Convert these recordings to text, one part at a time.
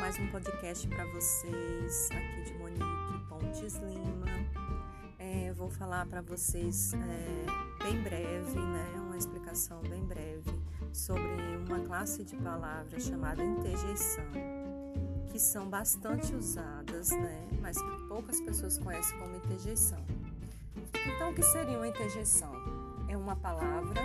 mais um podcast para vocês, aqui de Monique Pontes Lima. É, vou falar para vocês é, bem breve, né, uma explicação bem breve sobre uma classe de palavras chamada interjeição, que são bastante usadas, né, mas que poucas pessoas conhecem como interjeição. Então, o que seria uma interjeição? É uma palavra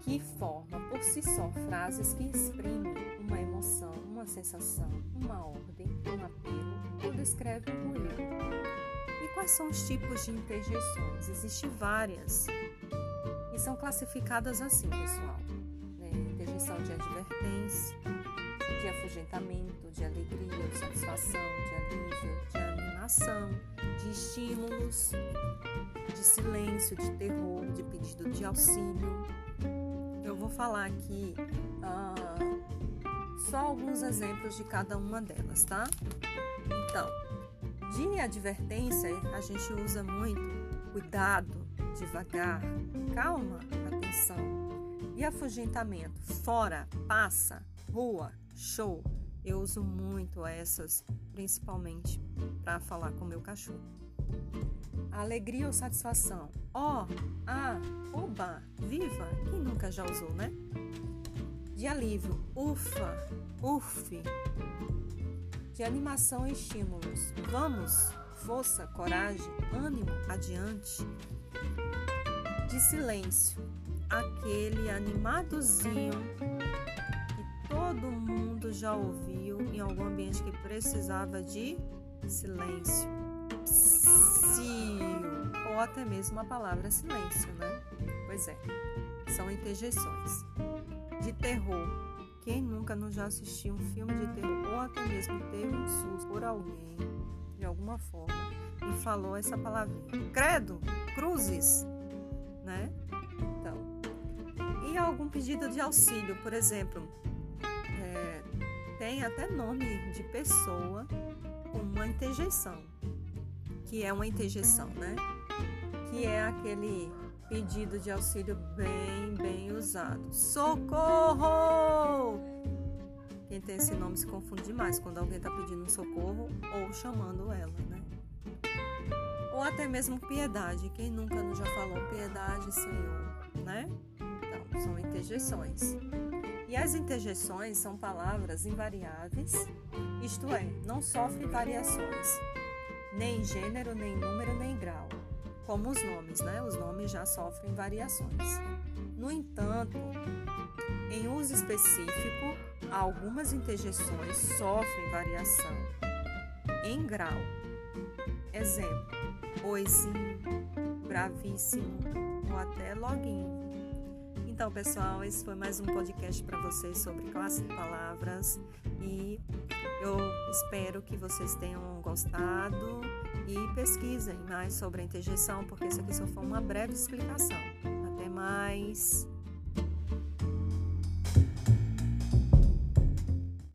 que forma por si só frases que exprimem uma emoção, uma sensação, uma ordem, um apelo ou descrevem um erro. E quais são os tipos de interjeições? Existem várias e são classificadas assim, pessoal: né? interjeição de advertência, de afugentamento, de alegria, de satisfação, de alívio, de animação, de estímulos, de silêncio, de terror, de pedido de auxílio vou falar aqui uh, só alguns exemplos de cada uma delas, tá? Então, de advertência, a gente usa muito cuidado, devagar, calma, atenção. E afugentamento, fora, passa, rua, show. Eu uso muito essas, principalmente para falar com meu cachorro alegria ou satisfação. Ó, oh, ah, oba, viva, quem nunca já usou, né? De alívio, ufa, uf. De animação e estímulos, vamos, força, coragem, ânimo, adiante. De silêncio, aquele animadozinho que todo mundo já ouviu em algum ambiente que precisava de silêncio. Psiu ou até mesmo a palavra silêncio, né? Pois é, são interjeições. De terror. Quem nunca não já assistiu um filme de terror ou até mesmo teve um susto por alguém, de alguma forma, e falou essa palavrinha? Credo, cruzes, né? Então, e algum pedido de auxílio, por exemplo, é, tem até nome de pessoa com uma interjeição, que é uma interjeição, né? que é aquele pedido de auxílio bem, bem usado. Socorro! Quem tem esse nome se confunde demais quando alguém está pedindo socorro ou chamando ela, né? Ou até mesmo piedade. Quem nunca já falou piedade, Senhor, né? Então, são interjeições. E as interjeições são palavras invariáveis, isto é, não sofrem variações, nem gênero, nem número, nem grau como os nomes, né? Os nomes já sofrem variações. No entanto, em uso específico, algumas interjeições sofrem variação em grau. Exemplo: oizinho, bravíssimo ou até loguinho. Então, pessoal, esse foi mais um podcast para vocês sobre classe de palavras e eu espero que vocês tenham gostado e pesquisem mais sobre a interjeição, porque isso aqui só foi uma breve explicação. Até mais!